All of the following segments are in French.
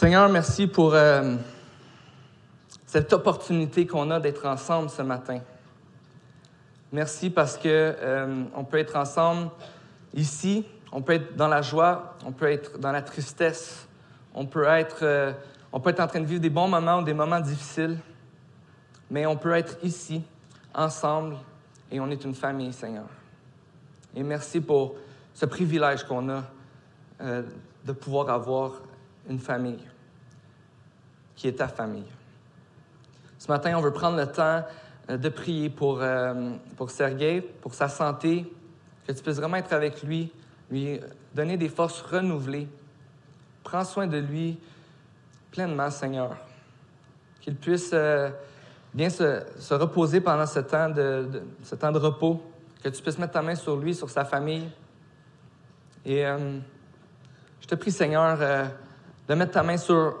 Seigneur, merci pour euh, cette opportunité qu'on a d'être ensemble ce matin. Merci parce que euh, on peut être ensemble ici, on peut être dans la joie, on peut être dans la tristesse, on peut être, euh, on peut être en train de vivre des bons moments ou des moments difficiles, mais on peut être ici, ensemble, et on est une famille, Seigneur. Et merci pour ce privilège qu'on a de pouvoir avoir une famille qui est ta famille. Ce matin, on veut prendre le temps euh, de prier pour, euh, pour Sergei, pour sa santé, que tu puisses vraiment être avec lui, lui donner des forces renouvelées. Prends soin de lui pleinement, Seigneur. Qu'il puisse euh, bien se, se, reposer pendant ce temps de, ce temps de repos, que tu puisses mettre ta main sur lui, sur sa famille. Et euh, je te prie, Seigneur, de mettre ta main sur,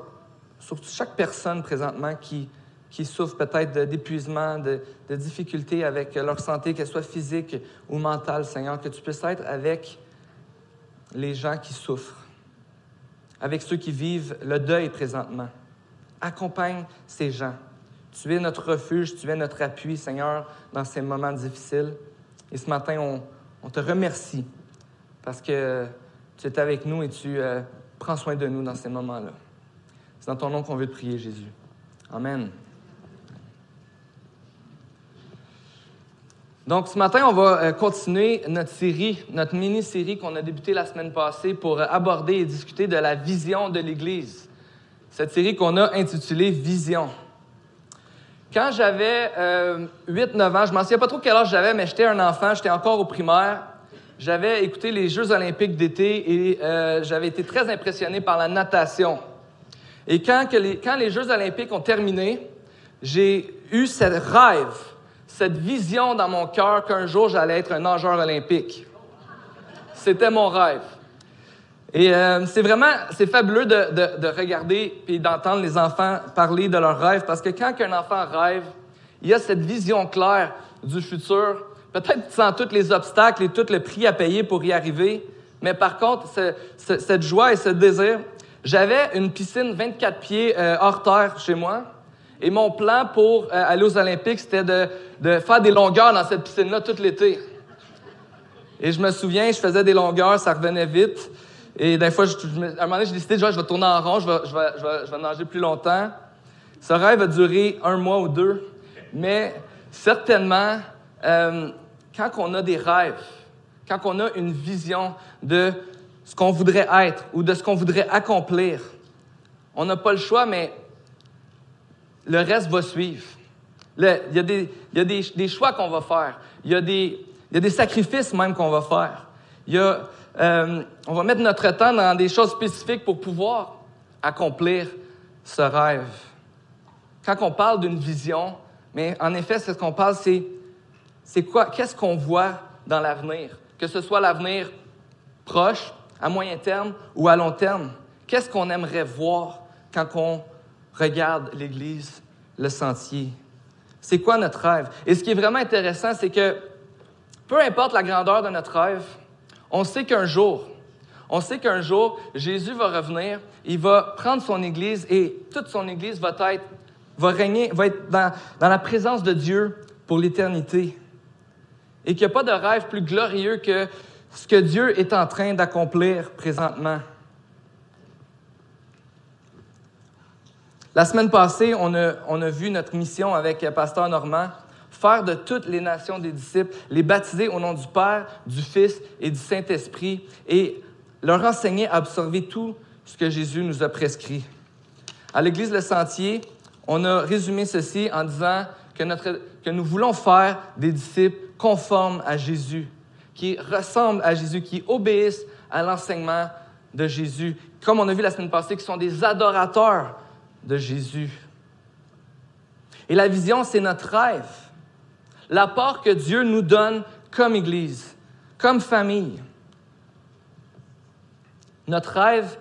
sur chaque personne présentement qui, qui souffrent peut-être d'épuisement, de, de, difficultés avec leur santé, qu'elle soit physique ou mentale, Seigneur, que tu puisses être avec les gens qui souffrent, avec ceux qui vivent le deuil présentement. Accompagne ces gens. Tu es notre refuge, tu es notre appui, Seigneur, dans ces moments difficiles. Et ce matin, on, on te remercie parce que tu es avec nous et tu euh, prends soin de nous dans ces moments-là. C'est dans ton nom qu'on veut te prier, Jésus. Amen. Donc, ce matin, on va euh, continuer notre série, notre mini-série qu'on a débutée la semaine passée pour euh, aborder et discuter de la vision de l'Église. Cette série qu'on a intitulée Vision. Quand j'avais euh, 8-9 ans, je m'en souviens pas trop quel âge j'avais, mais j'étais un enfant, j'étais encore au primaire. J'avais écouté les Jeux olympiques d'été et euh, j'avais été très impressionné par la natation. Et quand, les, Jeux olympiques ont terminé, j'ai eu ce rêve cette vision dans mon cœur qu'un jour j'allais être un nageur olympique. C'était mon rêve. Et euh, c'est vraiment, c'est fabuleux de, de, de regarder et d'entendre les enfants parler de leurs rêves parce que quand un enfant rêve, il y a cette vision claire du futur. Peut-être sans tous les obstacles et tout le prix à payer pour y arriver, mais par contre, ce, ce, cette joie et ce désir. J'avais une piscine 24 pieds euh, hors terre chez moi. Et mon plan pour euh, aller aux Olympiques, c'était de, faire des longueurs dans cette piscine-là tout l'été. Et je me souviens, je faisais des longueurs, ça revenait vite. Et des fois, à un moment donné, j'ai décidé, genre, je vais tourner en rond, je vais, je, nager plus longtemps. Ce rêve a duré un mois ou deux. Mais certainement, euh, quand on a des rêves, quand on a une vision de ce qu'on voudrait être ou de ce qu'on voudrait accomplir, on n'a pas le choix, mais le reste va suivre. Il y a des, choix qu'on va faire. Il y, a des, sacrifices même qu'on va faire. Euh, on va mettre notre temps dans des choses spécifiques pour pouvoir accomplir ce rêve. Quand on parle d'une vision, mais en effet, c'est ce qu'on parle, c'est, c'est quoi, qu'est-ce qu'on voit dans l'avenir? Que ce soit l'avenir proche, à moyen terme ou à long terme. Qu'est-ce qu'on aimerait voir quand on regarde l'Église, le sentier? C'est quoi notre rêve? Et ce qui est vraiment intéressant, c'est que peu importe la grandeur de notre rêve, on sait qu'un jour, on sait qu'un jour, Jésus va revenir, il va prendre son Église et toute son Église va être, va régner, va être dans, dans la présence de Dieu pour l'éternité. Et qu'il n'y a pas de rêve plus glorieux que ce que Dieu est en train d'accomplir présentement. La semaine passée, on a, on a vu notre mission avec Pasteur Normand, faire de toutes les nations des disciples, les baptiser au nom du Père, du Fils et du Saint-Esprit et leur enseigner à absorber tout ce que Jésus nous a prescrit. À l'Église Le Sentier, on a résumé ceci en disant que, notre, que nous voulons faire des disciples conformes à Jésus, qui ressemblent à Jésus, qui obéissent à l'enseignement de Jésus, comme on a vu la semaine passée, qui sont des adorateurs de Jésus. Et la vision, c'est notre rêve. L'apport que Dieu nous donne comme Église, comme famille. Notre rêve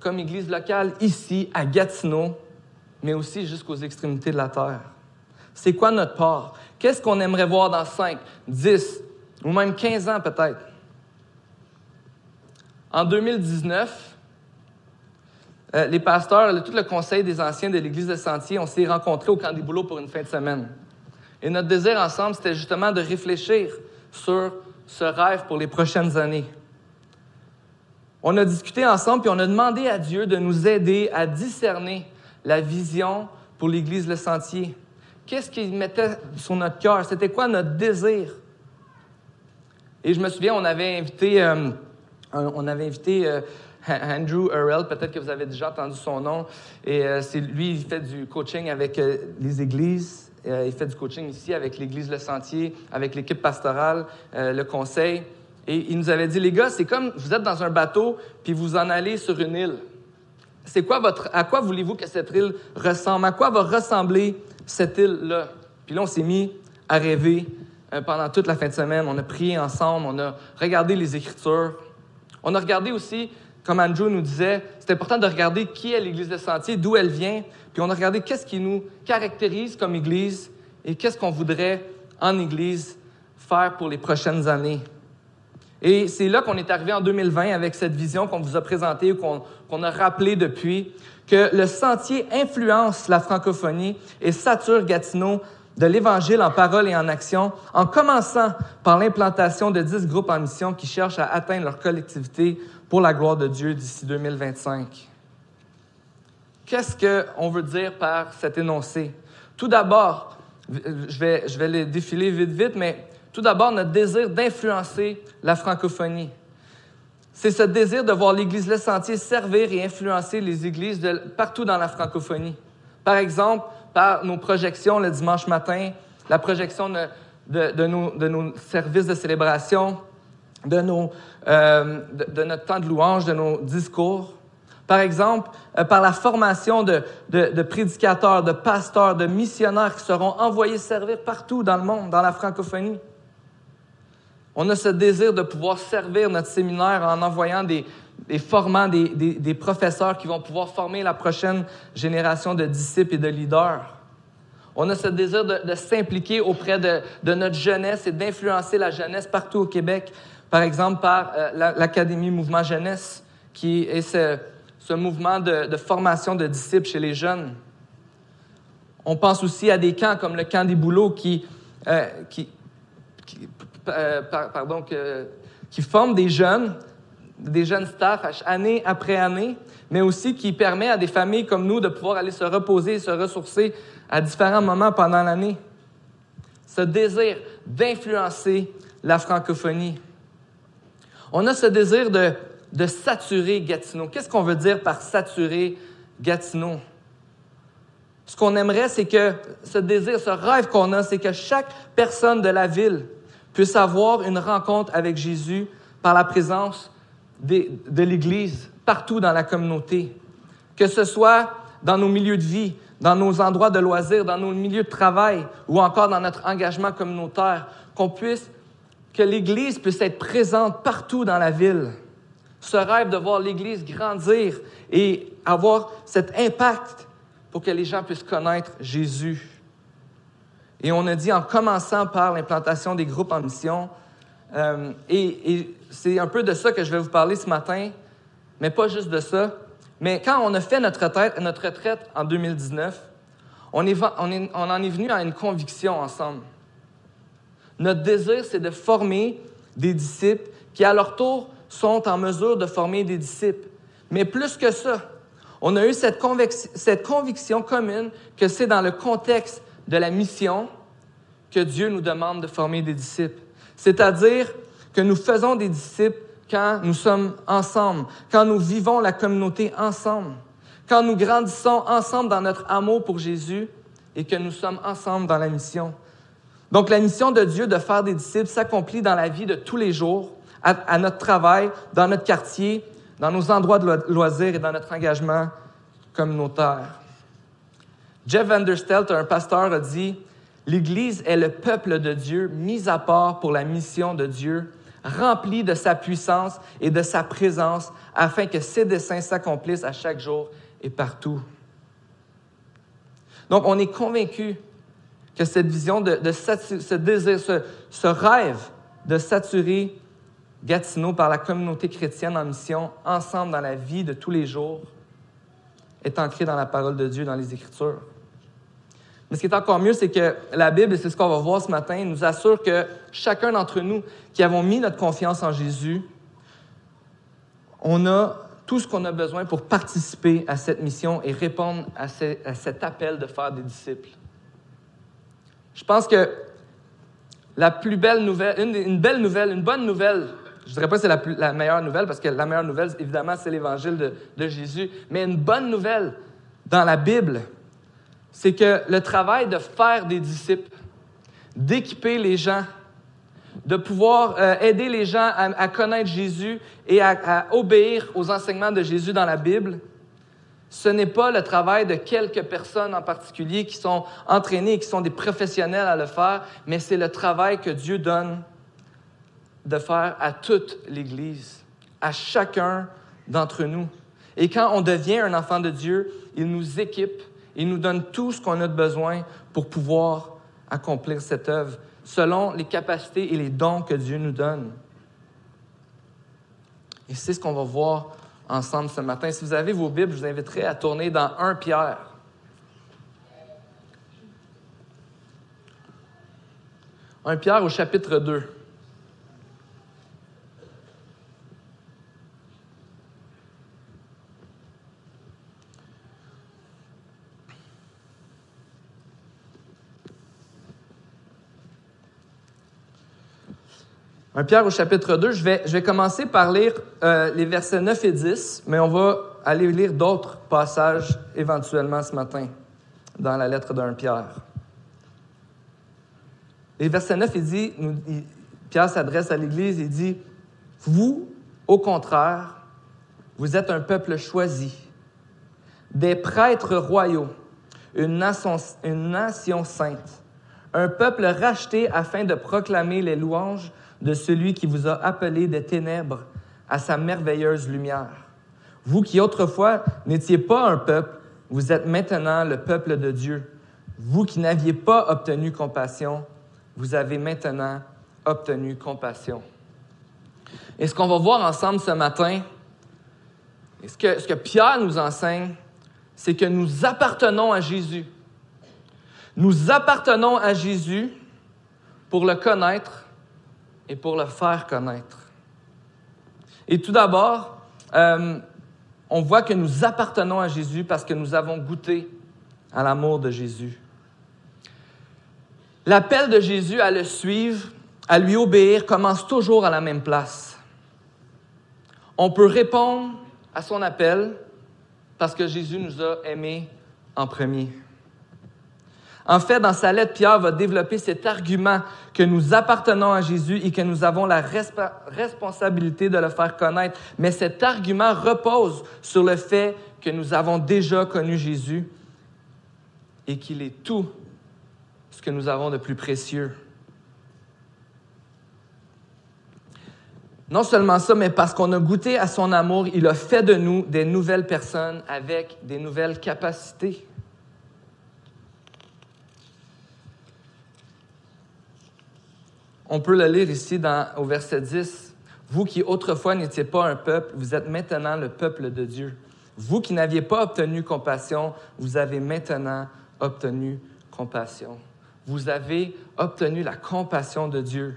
comme Église locale ici à Gatineau, mais aussi jusqu'aux extrémités de la terre. C'est quoi notre part? Qu'est-ce qu'on aimerait voir dans 5, 10 ou même 15 ans peut-être? En 2019, euh, les pasteurs, tout le conseil des anciens de l'Église de Sentier, on s'est rencontrés au camp des boulots pour une fin de semaine. Et notre désir ensemble, c'était justement de réfléchir sur ce rêve pour les prochaines années. On a discuté ensemble, puis on a demandé à Dieu de nous aider à discerner la vision pour l'Église Le Sentier. Qu'est-ce qu'il mettait sur notre cœur? C'était quoi notre désir? Et je me souviens, on avait invité, euh, on avait invité euh, Andrew Earl, peut-être que vous avez déjà entendu son nom. Et euh, c'est lui, il fait du coaching avec les églises. il fait du coaching ici avec l'Église Le Sentier, avec l'équipe pastorale, le conseil. Et il nous avait dit, les gars, c'est comme vous êtes dans un bateau, puis vous en allez sur une île. C'est quoi votre, à quoi voulez-vous que cette île ressemble? À quoi va ressembler cette île-là? Puis là, on s'est mis à rêver euh, pendant toute la fin de semaine. On a prié ensemble, on a regardé les Écritures. On a regardé aussi, comme Andrew nous disait, c'est important de regarder qui est l'Église de Sentier, d'où elle vient. Puis on a regardé qu'est-ce qui nous caractérise comme Église et qu'est-ce qu'on voudrait en Église faire pour les prochaines années. Et c'est là qu'on est arrivé en 2020 avec cette vision qu'on vous a présentée, qu'on a rappelée depuis, que le sentier influence la francophonie et sature Gatineau de l'Évangile en parole et en action, en commençant par l'implantation de dix groupes en mission qui cherchent à atteindre leur collectivité pour la gloire de Dieu d'ici 2025. Qu'est-ce qu'on veut dire par cet énoncé? Tout d'abord, je vais, je vais les défiler vite, vite, mais tout d'abord, notre désir d'influencer la francophonie. C'est ce désir de voir l'Église Le Sentier servir et influencer les églises partout dans la francophonie. Par exemple, par nos projections le dimanche matin, la projection de, de, nos, de nos, services de célébration, de, nos, euh, de, notre temps de louange, de nos discours. Par exemple, euh, par la formation de, de, prédicateurs, de pasteurs, de missionnaires qui seront envoyés servir partout dans le monde, dans la francophonie. On a ce désir de pouvoir servir notre séminaire en envoyant des, formants, des, professeurs qui vont pouvoir former la prochaine génération de disciples et de leaders. On a ce désir de, s'impliquer auprès de, notre jeunesse et d'influencer la jeunesse partout au Québec, par exemple par euh, l'Académie Mouvement Jeunesse, qui est ce, mouvement de, formation de disciples chez les jeunes. On pense aussi à des camps comme le camp des boulots qui, euh, qui, euh, pardon, qui forment des jeunes, des jeunes staffs année après année, mais aussi qui permet à des familles comme nous de pouvoir aller se reposer et se ressourcer à différents moments pendant l'année. Ce désir d'influencer la francophonie. On a ce désir de, de saturer Gatineau. Qu'est-ce qu'on veut dire par saturer Gatineau? Ce qu'on aimerait, c'est que ce désir, ce rêve qu'on a, c'est que chaque personne de la ville puisse avoir une rencontre avec Jésus par la présence de l'Église partout dans la communauté. Que ce soit dans nos milieux de vie, dans nos endroits de loisirs, dans nos milieux de travail ou encore dans notre engagement communautaire, qu'on puisse, que l'Église puisse être présente partout dans la ville. Ce rêve de voir l'Église grandir et avoir cet impact pour que les gens puissent connaître Jésus. Et on a dit en commençant par l'implantation des groupes en mission, euh, et, c'est un peu de ça que je vais vous parler ce matin, mais pas juste de ça. Mais quand on a fait notre retraite, en 2019, on, en est venu à une conviction ensemble. Notre désir, c'est de former des disciples qui, à leur tour, sont en mesure de former des disciples. Mais plus que ça, on a eu cette conviction commune que c'est dans le contexte de la mission que Dieu nous demande de former des disciples. C'est-à-dire que nous faisons des disciples quand nous sommes ensemble, quand nous vivons la communauté ensemble, quand nous grandissons ensemble dans notre amour pour Jésus et que nous sommes ensemble dans la mission. Donc la mission de Dieu de faire des disciples s'accomplit dans la vie de tous les jours, à, notre travail, dans notre quartier, dans nos endroits de loisirs et dans notre engagement communautaire. Jeff Vanderstelt, un pasteur, a dit L'Église est le peuple de Dieu mis à part pour la mission de Dieu, rempli de sa puissance et de sa présence afin que ses desseins s'accomplissent à chaque jour et partout. Donc, on est convaincu que cette vision de, ce désir, ce, ce rêve de saturer Gatineau par la communauté chrétienne en mission, ensemble dans la vie de tous les jours, est ancrée dans la parole de Dieu, dans les Écritures. Mais ce qui est encore mieux, c'est que la Bible, et c'est ce qu'on va voir ce matin, nous assure que chacun d'entre nous qui avons mis notre confiance en Jésus, on a tout ce qu'on a besoin pour participer à cette mission et répondre à, cet appel de faire des disciples. Je pense que la plus belle nouvelle, une, belle nouvelle, une bonne nouvelle, je ne dirais pas que c'est la, meilleure nouvelle, parce que la meilleure nouvelle, évidemment, c'est l'évangile de Jésus, mais une bonne nouvelle dans la Bible, c'est que le travail de faire des disciples, d'équiper les gens, de pouvoir euh, aider les gens à, connaître Jésus et à, obéir aux enseignements de Jésus dans la Bible, ce n'est pas le travail de quelques personnes en particulier qui sont entraînées et qui sont des professionnels à le faire, mais c'est le travail que Dieu donne de faire à toute l'Église, à chacun d'entre nous. Et quand on devient un enfant de Dieu, il nous équipe il nous donne tout ce qu'on a de besoin pour pouvoir accomplir cette œuvre selon les capacités et les dons que Dieu nous donne. Et c'est ce qu'on va voir ensemble ce matin. Si vous avez vos Bibles, je vous inviterai à tourner dans 1 Pierre. 1 Pierre au chapitre 2. 1 Pierre au chapitre 2, je vais, je vais commencer par lire euh, les versets 9 et 10, mais on va aller lire d'autres passages éventuellement ce matin dans la lettre d'un Pierre. Les versets 9, il dit, Pierre s'adresse à l'Église et dit, Vous, au contraire, vous êtes un peuple choisi, des prêtres royaux, une nation, une nation sainte, un peuple racheté afin de proclamer les louanges de celui qui vous a appelé des ténèbres à sa merveilleuse lumière. Vous qui autrefois n'étiez pas un peuple, vous êtes maintenant le peuple de Dieu. Vous qui n'aviez pas obtenu compassion, vous avez maintenant obtenu compassion. Et ce qu'on va voir ensemble ce matin, ce que, ce que Pierre nous enseigne, c'est que nous appartenons à Jésus. Nous appartenons à Jésus pour le connaître et pour le faire connaître. Et tout d'abord, euh, on voit que nous appartenons à Jésus parce que nous avons goûté à l'amour de Jésus. L'appel de Jésus à le suivre, à lui obéir, commence toujours à la même place. On peut répondre à son appel parce que Jésus nous a aimés en premier. En fait, dans sa lettre, Pierre va développer cet argument que nous appartenons à Jésus et que nous avons la responsabilité de le faire connaître. Mais cet argument repose sur le fait que nous avons déjà connu Jésus et qu'il est tout ce que nous avons de plus précieux. Non seulement ça, mais parce qu'on a goûté à son amour, il a fait de nous des nouvelles personnes avec des nouvelles capacités. On peut le lire ici dans, au verset 10. Vous qui autrefois n'étiez pas un peuple, vous êtes maintenant le peuple de Dieu. Vous qui n'aviez pas obtenu compassion, vous avez maintenant obtenu compassion. Vous avez obtenu la compassion de Dieu.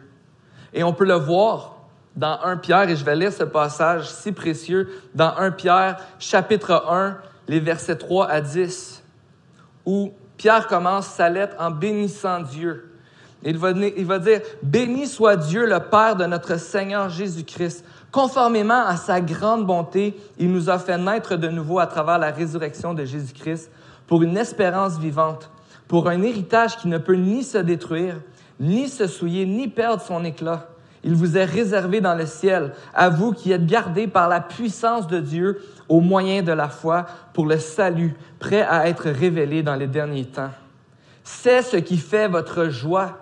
Et on peut le voir dans 1 Pierre, et je vais lire ce passage si précieux, dans 1 Pierre, chapitre 1, les versets 3 à 10, où Pierre commence sa lettre en bénissant Dieu. Il va, dire, Béni soit Dieu, le Père de notre Seigneur Jésus-Christ. Conformément à sa grande bonté, il nous a fait naître de nouveau à travers la résurrection de Jésus-Christ pour une espérance vivante, pour un héritage qui ne peut ni se détruire, ni se souiller, ni perdre son éclat. Il vous est réservé dans le ciel, à vous qui êtes gardés par la puissance de Dieu au moyen de la foi pour le salut, prêt à être révélé dans les derniers temps. C'est ce qui fait votre joie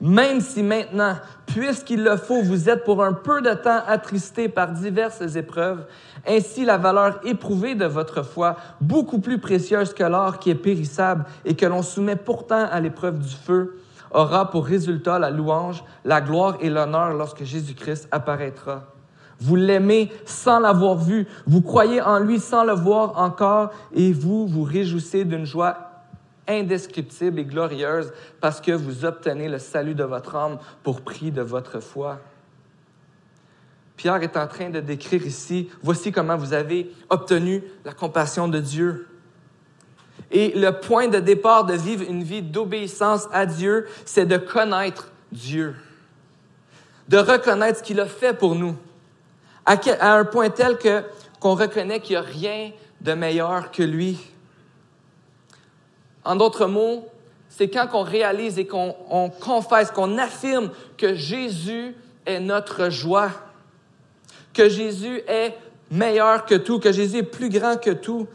même si maintenant, puisqu'il le faut, vous êtes pour un peu de temps attristés par diverses épreuves, ainsi la valeur éprouvée de votre foi, beaucoup plus précieuse que l'or qui est périssable et que l'on soumet pourtant à l'épreuve du feu, aura pour résultat la louange, la gloire et l'honneur lorsque Jésus-Christ apparaîtra. Vous l'aimez sans l'avoir vu. Vous croyez en lui sans le voir encore. Et vous vous réjouissez d'une joie indescriptible et glorieuse parce que vous obtenez le salut de votre âme pour prix de votre foi. Pierre est en train de décrire ici, voici comment vous avez obtenu la compassion de Dieu. Et le point de départ de vivre une vie d'obéissance à Dieu, c'est de connaître Dieu, de reconnaître ce qu'il a fait pour nous, à, un point tel que qu'on reconnaît qu'il n'y a rien de meilleur que lui. En d'autres mots, c'est quand on réalise et qu'on confesse, qu'on affirme que Jésus est notre joie, que Jésus est meilleur que tout, que Jésus est plus grand que tout,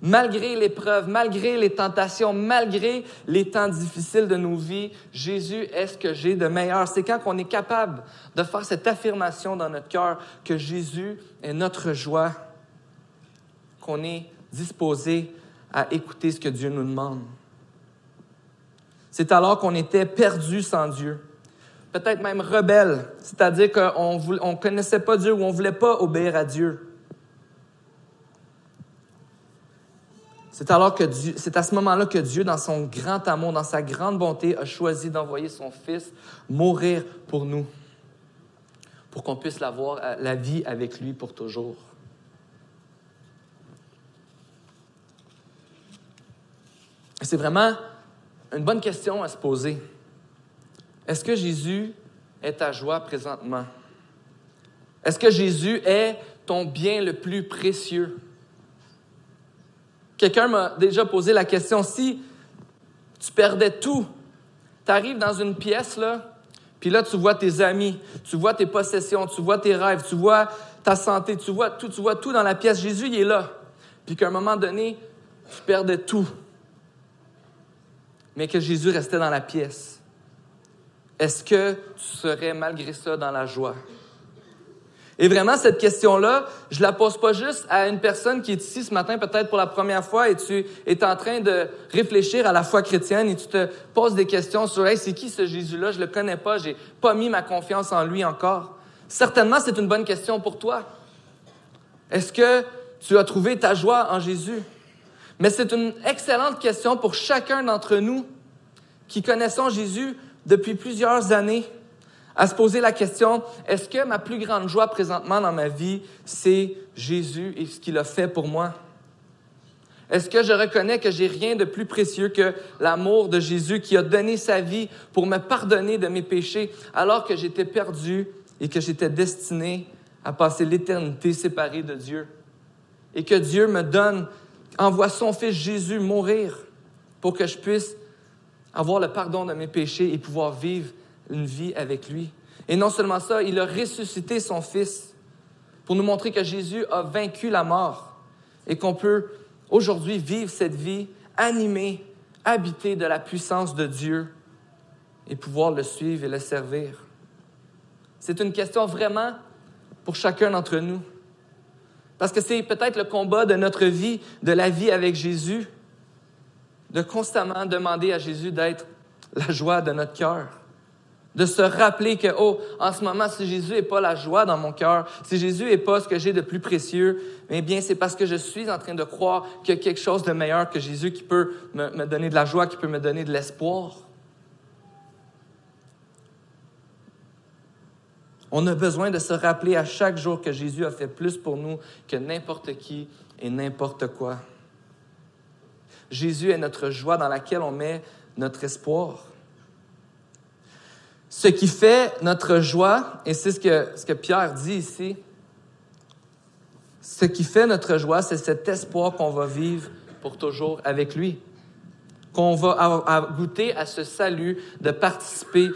malgré l'épreuve, malgré les tentations, malgré les temps difficiles de nos vies, Jésus est ce que j'ai de meilleur. C'est quand on est capable de faire cette affirmation dans notre cœur que Jésus est notre joie, qu'on est disposé à écouter ce que Dieu nous demande. C'est alors qu'on était perdu sans Dieu, peut-être même rebelle, c'est-à-dire qu'on ne connaissait pas Dieu ou on ne voulait pas obéir à Dieu. C'est alors que c'est à ce moment-là que Dieu, dans son grand amour, dans sa grande bonté, a choisi d'envoyer son Fils mourir pour nous, pour qu'on puisse l'avoir, euh, la vie avec lui pour toujours. C'est vraiment une bonne question à se poser. Est-ce que Jésus est ta joie présentement? Est-ce que Jésus est ton bien le plus précieux? Quelqu'un m'a déjà posé la question, si tu perdais tout, tu arrives dans une pièce, là, puis là, tu vois tes amis, tu vois tes possessions, tu vois tes rêves, tu vois ta santé, tu vois tout, tu vois tout dans la pièce. Jésus, il est là. Puis qu'à un moment donné, tu perdais tout mais que Jésus restait dans la pièce, est-ce que tu serais malgré ça dans la joie? Et vraiment, cette question-là, je la pose pas juste à une personne qui est ici ce matin, peut-être pour la première fois, et tu es en train de réfléchir à la foi chrétienne et tu te poses des questions sur, hey, c'est qui ce Jésus-là? Je le connais pas, j'ai pas mis ma confiance en lui encore. Certainement, c'est une bonne question pour toi. Est-ce que tu as trouvé ta joie en Jésus? Mais c'est une excellente question pour chacun d'entre nous qui connaissons Jésus depuis plusieurs années, à se poser la question, est-ce que ma plus grande joie présentement dans ma vie, c'est Jésus et ce qu'il a fait pour moi? Est-ce que je reconnais que j'ai rien de plus précieux que l'amour de Jésus qui a donné sa vie pour me pardonner de mes péchés alors que j'étais perdu et que j'étais destiné à passer l'éternité séparé de Dieu? Et que Dieu me donne envoie son Fils Jésus mourir pour que je puisse avoir le pardon de mes péchés et pouvoir vivre une vie avec lui. Et non seulement ça, il a ressuscité son Fils pour nous montrer que Jésus a vaincu la mort et qu'on peut aujourd'hui vivre cette vie animée, habitée de la puissance de Dieu et pouvoir le suivre et le servir. C'est une question vraiment pour chacun d'entre nous. Parce que c'est peut-être le combat de notre vie, de la vie avec Jésus, de constamment demander à Jésus d'être la joie de notre cœur. De se rappeler que, oh, en ce moment, si Jésus n'est pas la joie dans mon cœur, si Jésus n'est pas ce que j'ai de plus précieux, eh bien, c'est parce que je suis en train de croire qu'il y a quelque chose de meilleur que Jésus qui peut me, me donner de la joie, qui peut me donner de l'espoir. On a besoin de se rappeler à chaque jour que Jésus a fait plus pour nous que n'importe qui et n'importe quoi. Jésus est notre joie dans laquelle on met notre espoir. Ce qui fait notre joie, et c'est ce que, ce que Pierre dit ici, ce qui fait notre joie, c'est cet espoir qu'on va vivre pour toujours avec lui, qu'on va goûter à ce salut de participer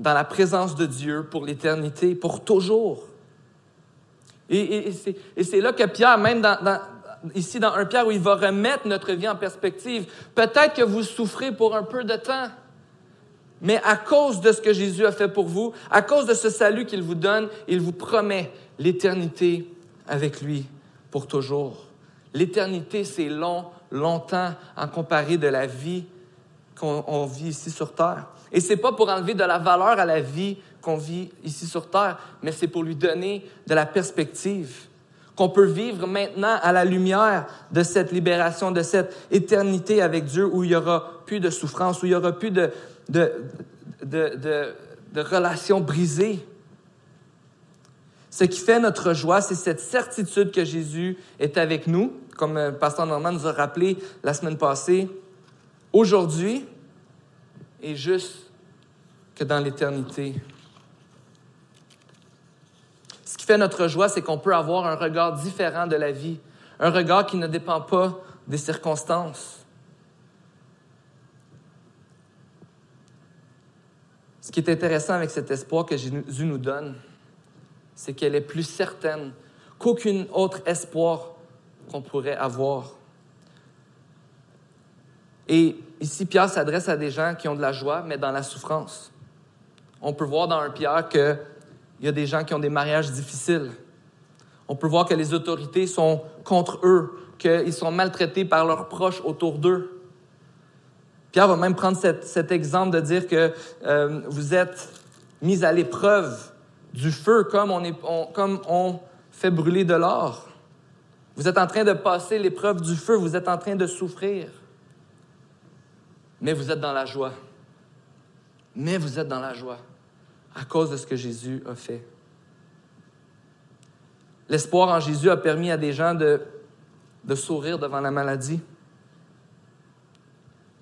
dans la présence de Dieu pour l'éternité, pour toujours. Et, c'est là que Pierre, même ici dans un Pierre où il va remettre notre vie en perspective, peut-être que vous souffrez pour un peu de temps, mais à cause de ce que Jésus a fait pour vous, à cause de ce salut qu'il vous donne, il vous promet l'éternité avec lui pour toujours. L'éternité, c'est long, longtemps en comparé de la vie qu'on vit ici sur terre. Et c'est pas pour enlever de la valeur à la vie qu'on vit ici sur Terre, mais c'est pour lui donner de la perspective qu'on peut vivre maintenant à la lumière de cette libération, de cette éternité avec Dieu où il n'y aura plus de souffrance, où il n'y aura plus de, de, de, relations brisées. Ce qui fait notre joie, c'est cette certitude que Jésus est avec nous, comme le euh, Pasteur Normand nous a rappelé la semaine passée, aujourd'hui et juste que dans l'éternité fait notre joie, c'est qu'on peut avoir un regard différent de la vie, un regard qui ne dépend pas des circonstances. Ce qui est intéressant avec cet espoir que Jésus nous donne, c'est qu'elle est plus certaine qu'aucun autre espoir qu'on pourrait avoir. Et ici, Pierre s'adresse à des gens qui ont de la joie, mais dans la souffrance. On peut voir dans un Pierre que il y a des gens qui ont des mariages difficiles. On peut voir que les autorités sont contre eux, qu'ils sont maltraités par leurs proches autour d'eux. Pierre va même prendre cet, exemple de dire que euh, vous êtes mis à l'épreuve du feu comme on fait brûler de l'or. Vous êtes en train de passer l'épreuve du feu, vous êtes en train de souffrir. Mais vous êtes dans la joie. Mais vous êtes dans la joie à cause de ce que Jésus a fait. L'espoir en Jésus a permis à des gens de, de sourire devant la maladie,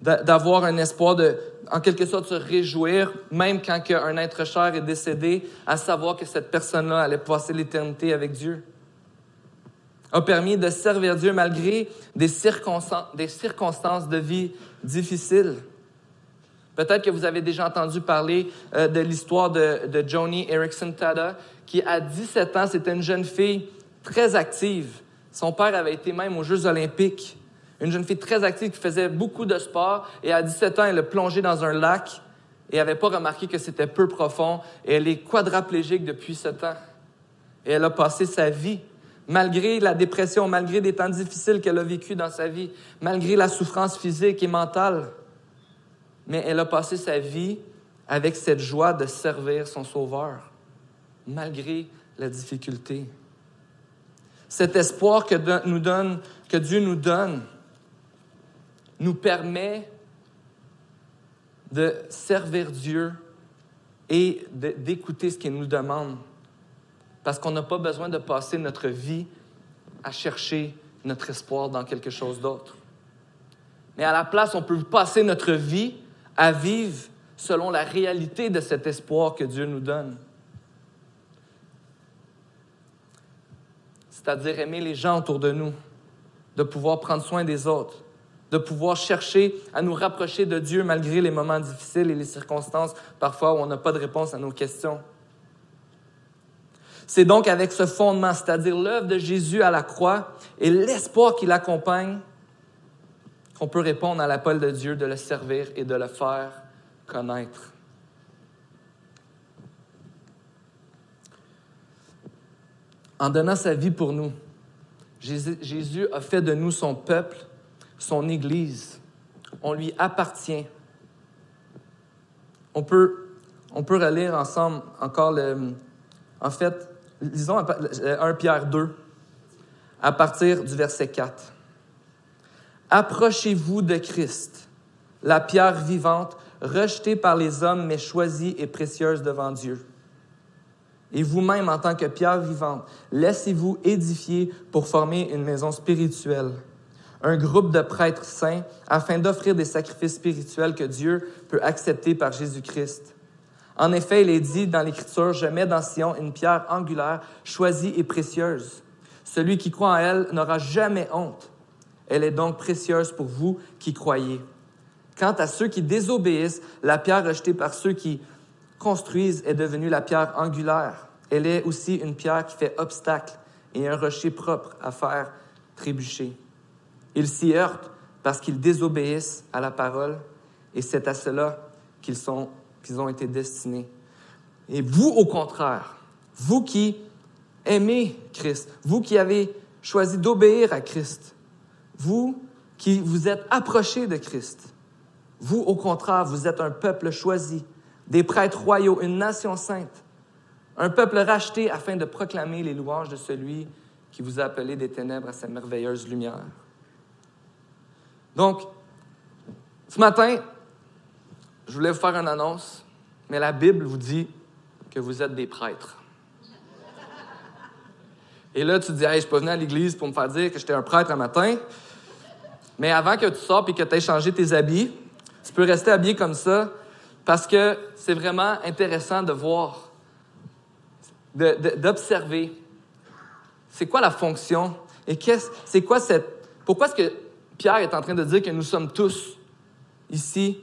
d'avoir un espoir de, en quelque sorte, se réjouir, même quand un être cher est décédé, à savoir que cette personne-là allait passer l'éternité avec Dieu. A permis de servir Dieu malgré des circonstances, de vie difficiles. Peut-être que vous avez déjà entendu parler euh, de l'histoire de, de Joni Erickson Tada, qui à 17 ans, c'était une jeune fille très active. Son père avait été même aux Jeux olympiques. Une jeune fille très active qui faisait beaucoup de sport et à 17 ans, elle a plongé dans un lac et n'avait pas remarqué que c'était peu profond et elle est quadraplégique depuis ce temps. Et elle a passé sa vie, malgré la dépression, malgré des temps difficiles qu'elle a vécu dans sa vie, malgré la souffrance physique et mentale mais elle a passé sa vie avec cette joie de servir son Sauveur, malgré la difficulté. Cet espoir que, que Dieu nous donne nous permet de servir Dieu et d'écouter ce qu'il nous demande. Parce qu'on n'a pas besoin de passer notre vie à chercher notre espoir dans quelque chose d'autre. Mais à la place, on peut passer notre vie à vivre selon la réalité de cet espoir que Dieu nous donne. C'est-à-dire aimer les gens autour de nous, de pouvoir prendre soin des autres, de pouvoir chercher à nous rapprocher de Dieu malgré les moments difficiles et les circonstances parfois où on n'a pas de réponse à nos questions. C'est donc avec ce fondement, c'est-à-dire l'œuvre de Jésus à la croix et l'espoir qui l'accompagne, qu'on peut répondre à l'appel de Dieu de le servir et de le faire connaître. En donnant sa vie pour nous, Jésus a fait de nous son peuple, son Église. On lui appartient. On peut, on relire ensemble encore le... En fait, lisons 1 Pierre 2, à partir du verset 4. Approchez-vous de Christ, la pierre vivante, rejetée par les hommes, mais choisie et précieuse devant Dieu. Et vous-même, en tant que pierre vivante, laissez-vous édifier pour former une maison spirituelle, un groupe de prêtres saints, afin d'offrir des sacrifices spirituels que Dieu peut accepter par Jésus-Christ. En effet, il est dit dans l'Écriture, je mets dans Sion une pierre angulaire, choisie et précieuse. Celui qui croit en elle n'aura jamais honte. Elle est donc précieuse pour vous qui croyez. Quant à ceux qui désobéissent, la pierre rejetée par ceux qui construisent est devenue la pierre angulaire. Elle est aussi une pierre qui fait obstacle et un rocher propre à faire trébucher. Ils s'y heurtent parce qu'ils désobéissent à la parole et c'est à cela qu'ils, sont, qu'ils ont été destinés. Et vous, au contraire, vous qui aimez Christ, vous qui avez choisi d'obéir à Christ, vous qui vous êtes approchés de Christ, vous, au contraire, vous êtes un peuple choisi, des prêtres royaux, une nation sainte, un peuple racheté afin de proclamer les louanges de celui qui vous a appelé des ténèbres à sa merveilleuse lumière. Donc, ce matin, je voulais vous faire une annonce, mais la Bible vous dit que vous êtes des prêtres. Et là, tu te dis, hey, je pas venu à l'église pour me faire dire que j'étais un prêtre un matin. Mais avant que tu sortes et que tu aies changé tes habits, tu peux rester habillé comme ça parce que c'est vraiment intéressant de voir, d'observer c'est quoi la fonction et c'est quoi cette. Pourquoi est-ce que Pierre est en train de dire que nous sommes tous ici,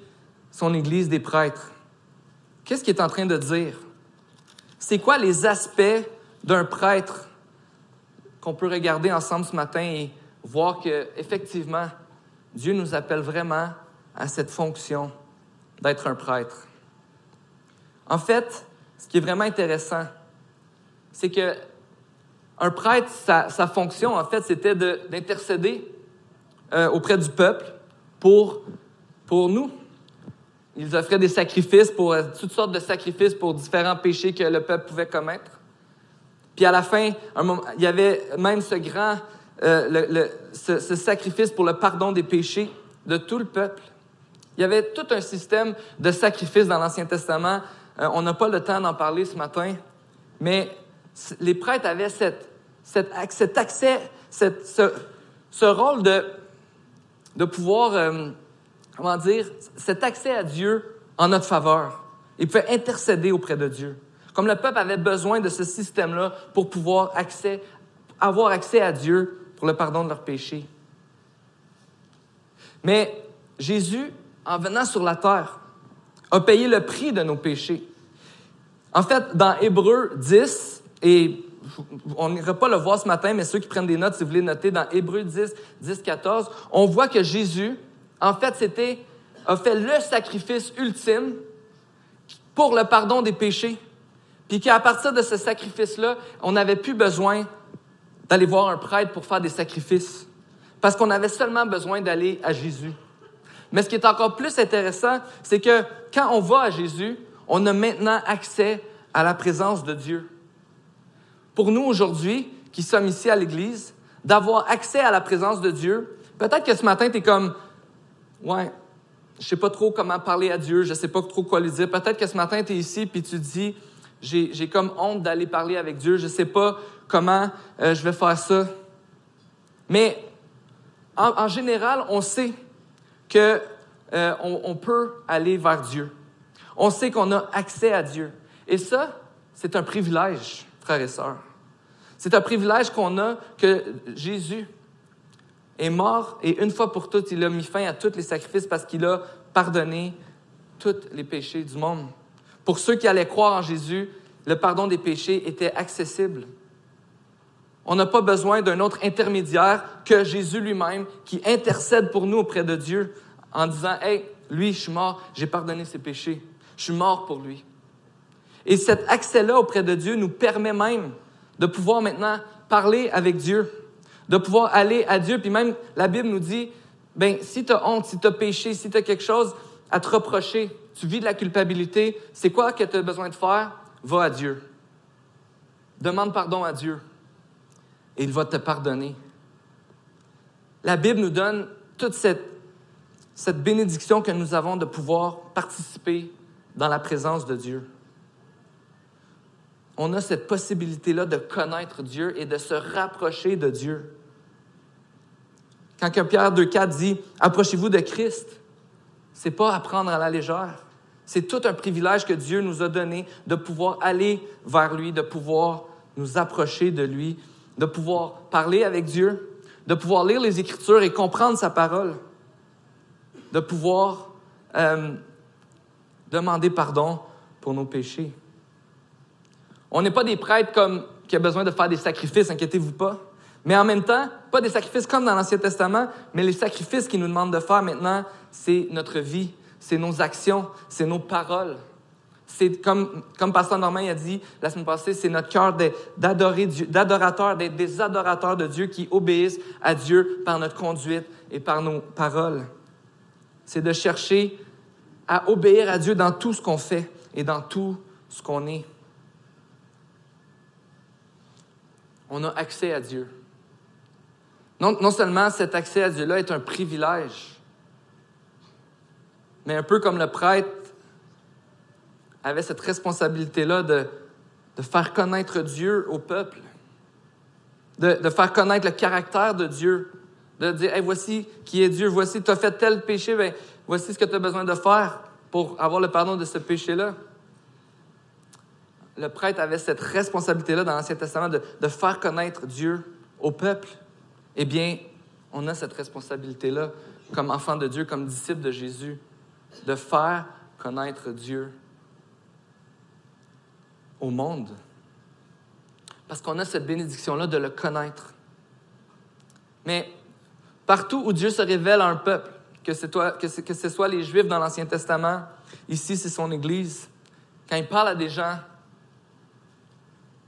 son Église des prêtres? Qu'est-ce qu'il est en train de dire? C'est quoi les aspects d'un prêtre qu'on peut regarder ensemble ce matin et voir que effectivement Dieu nous appelle vraiment à cette fonction d'être un prêtre? En fait, ce qui est vraiment intéressant, c'est que un prêtre, sa, fonction, en fait, c'était d'intercéder euh, auprès du peuple pour, pour nous. Ils offraient des sacrifices pour euh, toutes sortes de sacrifices pour différents péchés que le peuple pouvait commettre. Puis à la fin, il y avait même ce grand, euh, ce, sacrifice pour le pardon des péchés de tout le peuple. Il y avait tout un système de sacrifices dans l'Ancien Testament. Euh, on n'a pas le temps d'en parler ce matin, mais les prêtres avaient cet, accès, ce, rôle de, de pouvoir, comment dire, cet accès à Dieu en notre faveur. Ils pouvaient intercéder auprès de Dieu. Comme le peuple avait besoin de ce système-là pour pouvoir avoir accès à Dieu pour le pardon de leurs péchés. Mais Jésus en venant sur la terre, a payé le prix de nos péchés. En fait, dans Hébreu 10, et on n'ira pas le voir ce matin, mais ceux qui prennent des notes, si vous voulez noter, dans Hébreu 10, 10, 14, on voit que Jésus, en fait, c'était, a fait le sacrifice ultime pour le pardon des péchés. Puis qu'à partir de ce sacrifice-là, on n'avait plus besoin d'aller voir un prêtre pour faire des sacrifices. Parce qu'on avait seulement besoin d'aller à Jésus. Mais ce qui est encore plus intéressant, c'est que quand on va à Jésus, on a maintenant accès à la présence de Dieu. Pour nous aujourd'hui, qui sommes ici à l'Église, d'avoir accès à la présence de Dieu, peut-être que ce matin, tu es comme, ouais, je sais pas trop comment parler à Dieu, je sais pas trop quoi lui dire. Peut-être que ce matin, tu es ici puis tu dis, j'ai comme honte d'aller parler avec Dieu, je sais pas comment euh, je vais faire ça. Mais en général, on sait qu'on euh, on peut aller vers Dieu. On sait qu'on a accès à Dieu. Et ça, c'est un privilège, frères et sœurs. C'est un privilège qu'on a que Jésus est mort et une fois pour toutes, il a mis fin à tous les sacrifices parce qu'il a pardonné tous les péchés du monde. Pour ceux qui allaient croire en Jésus, le pardon des péchés était accessible. On n'a pas besoin d'un autre intermédiaire que Jésus lui-même qui intercède pour nous auprès de Dieu en disant, Hey, lui, je suis mort, j'ai pardonné ses péchés, je suis mort pour lui. Et cet accès-là auprès de Dieu nous permet même de pouvoir maintenant parler avec Dieu, de pouvoir aller à Dieu. Puis même la Bible nous dit, ben si tu as honte, si tu as péché, si tu as quelque chose à te reprocher, tu vis de la culpabilité, c'est quoi que tu as besoin de faire? Va à Dieu. Demande pardon à Dieu et il va te pardonner. La Bible nous donne toute cette, cette bénédiction que nous avons de pouvoir participer dans la présence de Dieu. On a cette possibilité-là de connaître Dieu et de se rapprocher de Dieu. Quand Pierre 2,4 dit Approchez-vous de Christ, c'est pas à prendre à la légère. C'est tout un privilège que Dieu nous a donné de pouvoir aller vers lui, de pouvoir nous approcher de lui de pouvoir parler avec Dieu, de pouvoir lire les Écritures et comprendre sa parole, de pouvoir euh, demander pardon pour nos péchés. On n'est pas des prêtres comme qui a besoin de faire des sacrifices, inquiétez-vous pas. Mais en même temps, pas des sacrifices comme dans l'Ancien Testament, mais les sacrifices qu'il nous demande de faire maintenant, c'est notre vie, c'est nos actions, c'est nos paroles. C'est comme, comme Pasteur Normand a dit la semaine passée, c'est notre cœur d'adorer d'adorateurs, d'être des adorateurs de Dieu qui obéissent à Dieu par notre conduite et par nos paroles. C'est de chercher à obéir à Dieu dans tout ce qu'on fait. et dans tout ce qu'on est. On a accès à Dieu. Non, seulement cet accès à Dieu-là est un privilège, mais un peu comme le prêtre avait cette responsabilité-là de, de faire connaître Dieu au peuple, de, de, faire connaître le caractère de Dieu, de dire, hey, voici qui est Dieu, voici, tu as fait tel péché, ben, voici ce que tu as besoin de faire pour avoir le pardon de ce péché-là. Le prêtre avait cette responsabilité-là dans l'Ancien Testament de, faire connaître Dieu au peuple. Eh bien, on a cette responsabilité-là comme enfant de Dieu, comme disciple de Jésus, de faire connaître Dieu au monde. Parce qu'on a cette bénédiction-là de le connaître. Mais partout où Dieu se révèle à un peuple, que ce soit les Juifs dans l'Ancien Testament, ici c'est son Église, quand il parle à des gens,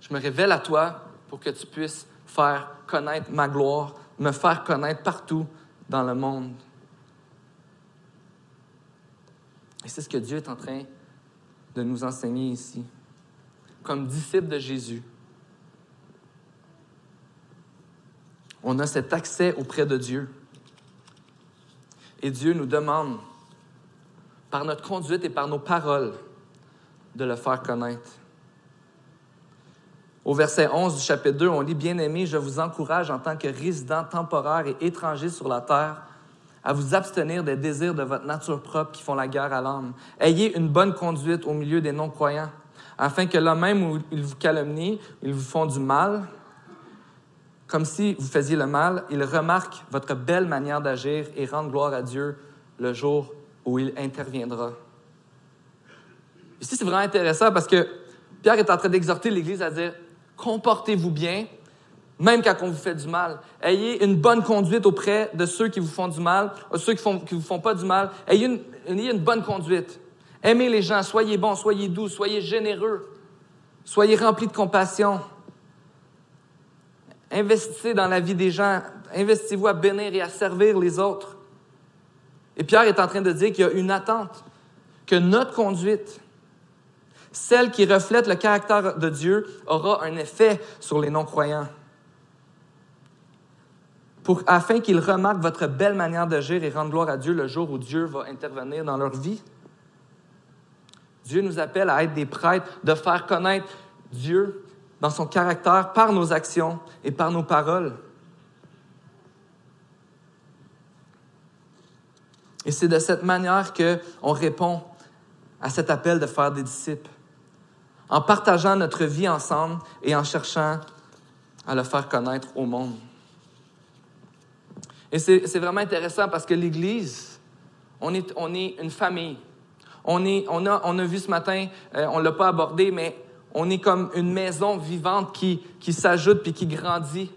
je me révèle à toi pour que tu puisses faire connaître ma gloire, me faire connaître partout dans le monde. Et c'est ce que Dieu est en train de nous enseigner ici. Comme disciples de Jésus, on a cet accès auprès de Dieu. Et Dieu nous demande, par notre conduite et par nos paroles, de le faire connaître. Au verset 11 du chapitre 2, on lit Bien-aimés, je vous encourage en tant que résidents temporaires et étrangers sur la terre à vous abstenir des désirs de votre nature propre qui font la guerre à l'âme. Ayez une bonne conduite au milieu des non-croyants, afin que là même où ils vous calomnient, ils vous font du mal, comme si vous faisiez le mal, ils remarquent votre belle manière d'agir et rendent gloire à Dieu le jour où il interviendra. Ici, c'est vraiment intéressant parce que Pierre est en train d'exhorter l'Église à dire comportez-vous bien, même quand on vous fait du mal. Ayez une bonne conduite auprès de ceux qui vous font du mal, ceux qui ne vous font pas du mal. Ayez une, ayez une bonne conduite. Aimez les gens, soyez bons, soyez doux, soyez généreux, soyez remplis de compassion. Investissez dans la vie des gens, investissez-vous à bénir et à servir les autres. Et Pierre est en train de dire qu'il y a une attente, que notre conduite, celle qui reflète le caractère de Dieu aura un effet sur les non-croyants. Afin qu'ils remarquent votre belle manière d'agir et rendre gloire à Dieu le jour où Dieu va intervenir dans leur vie. Dieu nous appelle à être des prêtres, de faire connaître Dieu dans son caractère par nos actions et par nos paroles. Et c'est de cette manière qu'on répond à cet appel de faire des disciples en partageant notre vie ensemble et en cherchant à le faire connaître au monde. Et c'est vraiment intéressant parce que l'Église, on est, on est une famille. On, est, on, a, on a vu ce matin, euh, on ne l'a pas abordé, mais on est comme une maison vivante qui, qui s'ajoute puis qui grandit.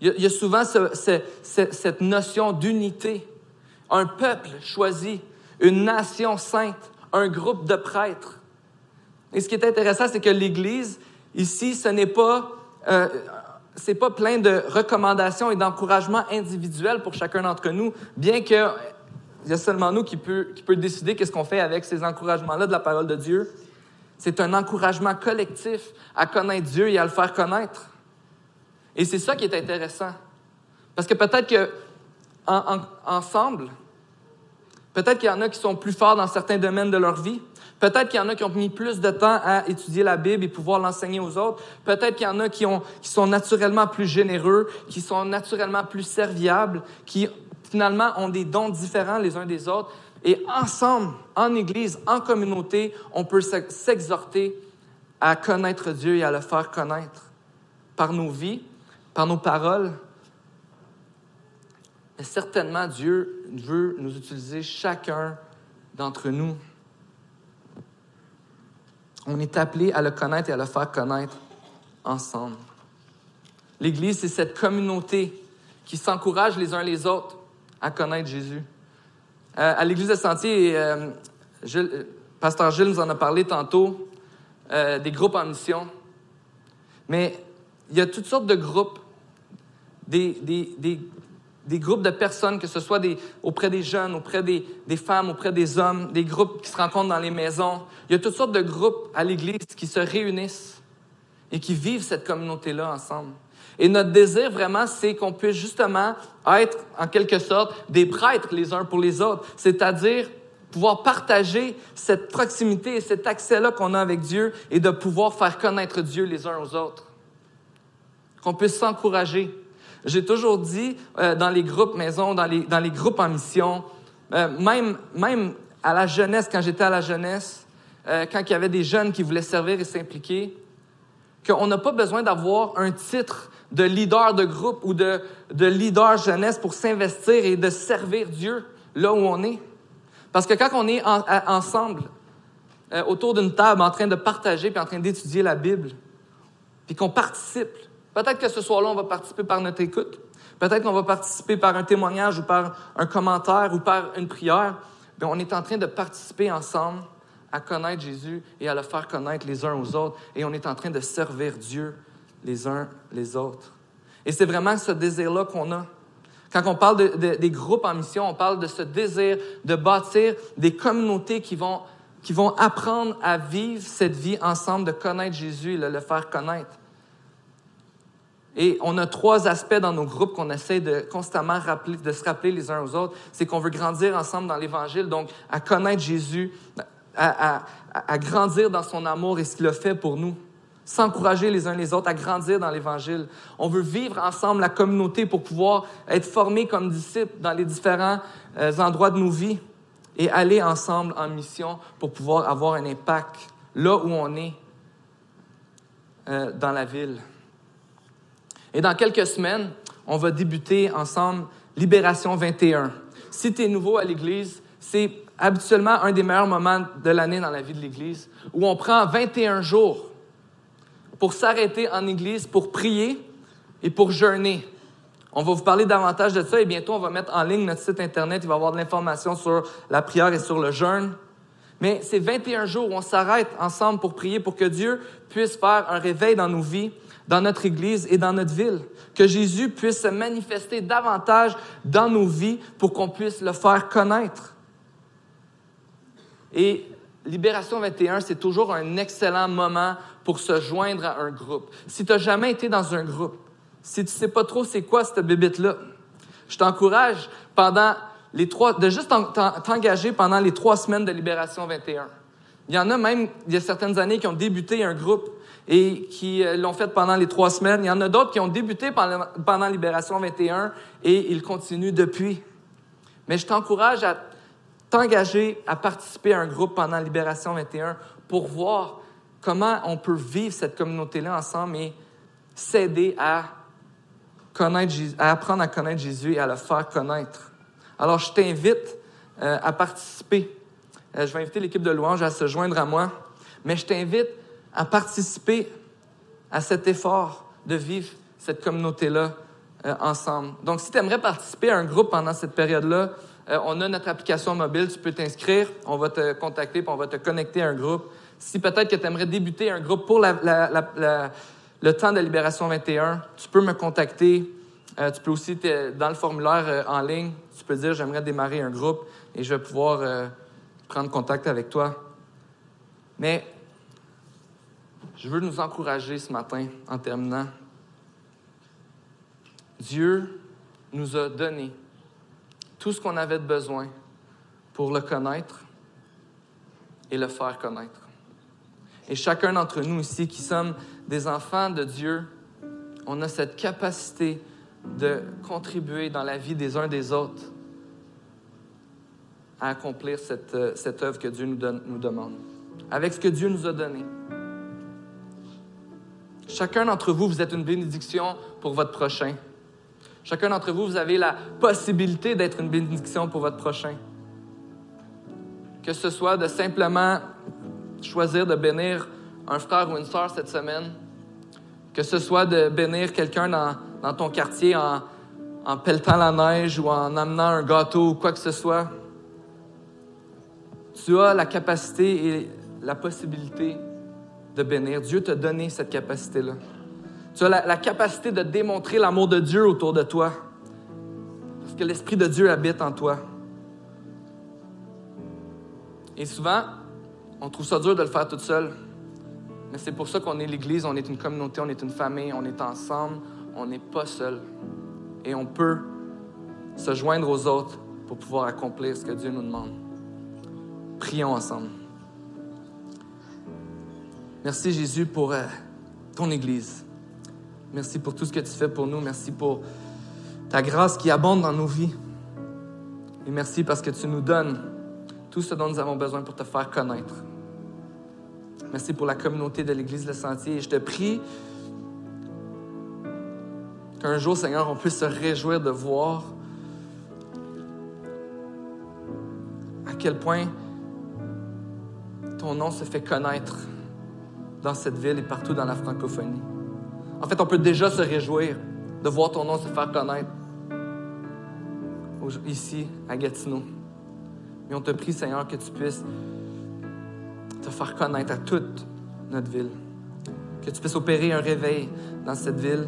Il y a, souvent cette notion d'unité. Un peuple choisi, une nation sainte, un groupe de prêtres. Et ce qui est intéressant, c'est que l'Église, ici, ce n'est pas, euh, c'est pas plein de recommandations et d'encouragements individuels pour chacun d'entre nous, bien que il y a seulement nous qui peut, qui peut décider qu'est-ce qu'on fait avec ces encouragements-là de la parole de Dieu. C'est un encouragement collectif à connaître Dieu et à le faire connaître. Et c'est ça qui est intéressant. Parce que peut-être que en, ensemble, peut-être qu'il y en a qui sont plus forts dans certains domaines de leur vie, Peut-être qu'il y en a qui ont mis plus de temps à étudier la Bible et pouvoir l'enseigner aux autres. Peut-être qu'il y en a qui, ont, qui sont naturellement plus généreux, qui sont naturellement plus serviables, qui finalement ont des dons différents les uns des autres. Et ensemble, en Église, en communauté, on peut s'exhorter à connaître Dieu et à le faire connaître par nos vies, par nos paroles. Mais certainement, Dieu veut nous utiliser chacun d'entre nous. On est appelé à le connaître et à le faire connaître ensemble. L'Église, c'est cette communauté qui s'encourage les uns les autres à connaître Jésus. Euh, à l'Église de Sentier, euh, euh, Pasteur Gilles nous en a parlé tantôt, des groupes en mission. Mais il y a toutes sortes de groupes, des, des groupes de personnes, que ce soit des, auprès des jeunes, auprès des, des, femmes, auprès des hommes, des groupes qui se rencontrent dans les maisons. Il y a toutes sortes de groupes à l'Église qui se réunissent et qui vivent cette communauté-là ensemble. Et notre désir vraiment, c'est qu'on puisse justement être, en quelque sorte, des prêtres les uns pour les autres, c'est-à-dire pouvoir partager cette proximité et cet accès-là qu'on a avec Dieu et de pouvoir faire connaître Dieu les uns aux autres. Qu'on puisse s'encourager. J'ai toujours dit euh, dans les groupes maison, dans les, groupes en mission, euh, même, à la jeunesse, quand j'étais à la jeunesse, euh, quand il y avait des jeunes qui voulaient servir et s'impliquer, qu'on n'a pas besoin d'avoir un titre de leader de groupe ou de, de leader jeunesse pour s'investir et de servir Dieu là où on est. Parce que quand on est ensemble, autour d'une table, en train de partager puis en train d'étudier la Bible, puis qu'on participe, peut-être que ce soir-là, on va participer par notre écoute, peut-être qu'on va participer par un témoignage ou par un commentaire ou par une prière, mais on est en train de participer ensemble à connaître Jésus et à le faire connaître les uns aux autres, et on est en train de servir Dieu les uns les autres. Et c'est vraiment ce désir-là qu'on a. Quand on parle des groupes en mission, on parle de ce désir de bâtir des communautés qui vont, qui vont apprendre à vivre cette vie ensemble, de connaître Jésus et de le faire connaître. Et on a trois aspects dans nos groupes qu'on essaie de constamment rappeler, de se rappeler les uns aux autres. C'est qu'on veut grandir ensemble dans l'Évangile, donc à connaître Jésus, à, grandir dans son amour et ce qu'il a fait pour nous s'encourager les uns les autres à grandir dans l'Évangile. On veut vivre ensemble la communauté pour pouvoir être formés comme disciples dans les différents euh, endroits de nos vies et aller ensemble en mission pour pouvoir avoir un impact là où on est euh, dans la ville. Et dans quelques semaines, on va débuter ensemble Libération 21. Si tu es nouveau à l'Église, c'est habituellement un des meilleurs moments de l'année dans la vie de l'Église où on prend 21 jours pour s'arrêter en Église, pour prier et pour jeûner. On va vous parler davantage de ça et bientôt on va mettre en ligne notre site Internet. Il va y avoir de l'information sur la prière et sur le jeûne. Mais c'est 21 jours où on s'arrête ensemble pour prier pour que Dieu puisse faire un réveil dans nos vies, dans notre Église et dans notre ville. Que Jésus puisse se manifester davantage dans nos vies pour qu'on puisse le faire connaître. Et Libération 21, c'est toujours un excellent moment pour se joindre à un groupe. Si tu n'as jamais été dans un groupe, si tu ne sais pas trop c'est quoi cette bébite-là, je t'encourage pendant les trois, de juste t'engager pendant les trois semaines de Libération 21. Il y en a même, il y a certaines années qui ont débuté un groupe et qui euh, l'ont fait pendant les trois semaines. Il y en a d'autres qui ont débuté pendant, Libération 21 et ils continuent depuis. Mais je t'encourage à t'engager à participer à un groupe pendant Libération 21 pour voir comment on peut vivre cette communauté-là ensemble et s'aider à, à apprendre à connaître Jésus et à le faire connaître. Alors, je t'invite euh, à participer. Euh, je vais inviter l'équipe de louange à se joindre à moi, mais je t'invite à participer à cet effort de vivre cette communauté-là euh, ensemble. Donc, si tu aimerais participer à un groupe pendant cette période-là, on a notre application mobile, tu peux t'inscrire, on va te contacter, puis on va te connecter à un groupe. Si peut-être que tu aimerais débuter un groupe pour le temps de Libération 21, tu peux me contacter. Euh, tu peux aussi, dans le formulaire euh, en ligne, tu peux dire j'aimerais démarrer un groupe et je vais pouvoir euh, prendre contact avec toi. Mais je veux nous encourager ce matin en terminant. Dieu nous a donné tout ce qu'on avait de besoin pour le connaître et le faire connaître. Et chacun d'entre nous ici qui sommes des enfants de Dieu, on a cette capacité de contribuer dans la vie des uns des autres à accomplir cette, euh, cette œuvre que Dieu nous, nous demande, avec ce que Dieu nous a donné. Chacun d'entre vous, vous êtes une bénédiction pour votre prochain. Chacun d'entre vous, vous avez la possibilité d'être une bénédiction pour votre prochain. Que ce soit de simplement choisir de bénir un frère ou une sœur cette semaine, que ce soit de bénir quelqu'un dans, ton quartier en, en pelletant la neige ou en amenant un gâteau ou quoi que ce soit, tu as la capacité et la possibilité bénir. Dieu t'a donné cette capacité-là. Tu as la, la capacité de démontrer l'amour de Dieu autour de toi. que l'Esprit de Dieu habite en toi. Et souvent, on trouve ça dur de le faire tout seul. Mais c'est pour ça qu'on est l'Église, on est une communauté, on est une famille, on est ensemble, on n'est pas seul. Et on peut se joindre aux autres pour pouvoir accomplir ce que Dieu nous demande. Prions ensemble. Merci Jésus pour euh, ton Église. Merci pour tout ce que tu fais pour nous. Merci pour ta grâce qui abonde dans nos vies. Et merci parce que tu nous donnes tout ce dont nous avons besoin pour te faire connaître. Merci pour la communauté de l'Église Le Sentier. Et je te prie qu'un jour, Seigneur, on puisse se réjouir de voir à quel point ton nom se fait connaître dans cette ville et partout dans la francophonie. En fait, on peut déjà se réjouir de voir ton nom se faire connaître ici à Gatineau. Mais on te prie, Seigneur, que tu puisses te faire connaître à toute notre ville. Que tu puisses opérer un réveil dans cette ville.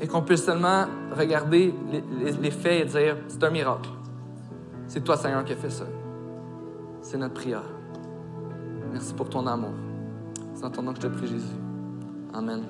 Et qu'on puisse seulement regarder les, faits et dire c'est un miracle. C'est toi, Seigneur, qui as fait ça. C'est notre prière. Merci pour ton amour. C'est en ton nom que je te prie, Jésus. Amen.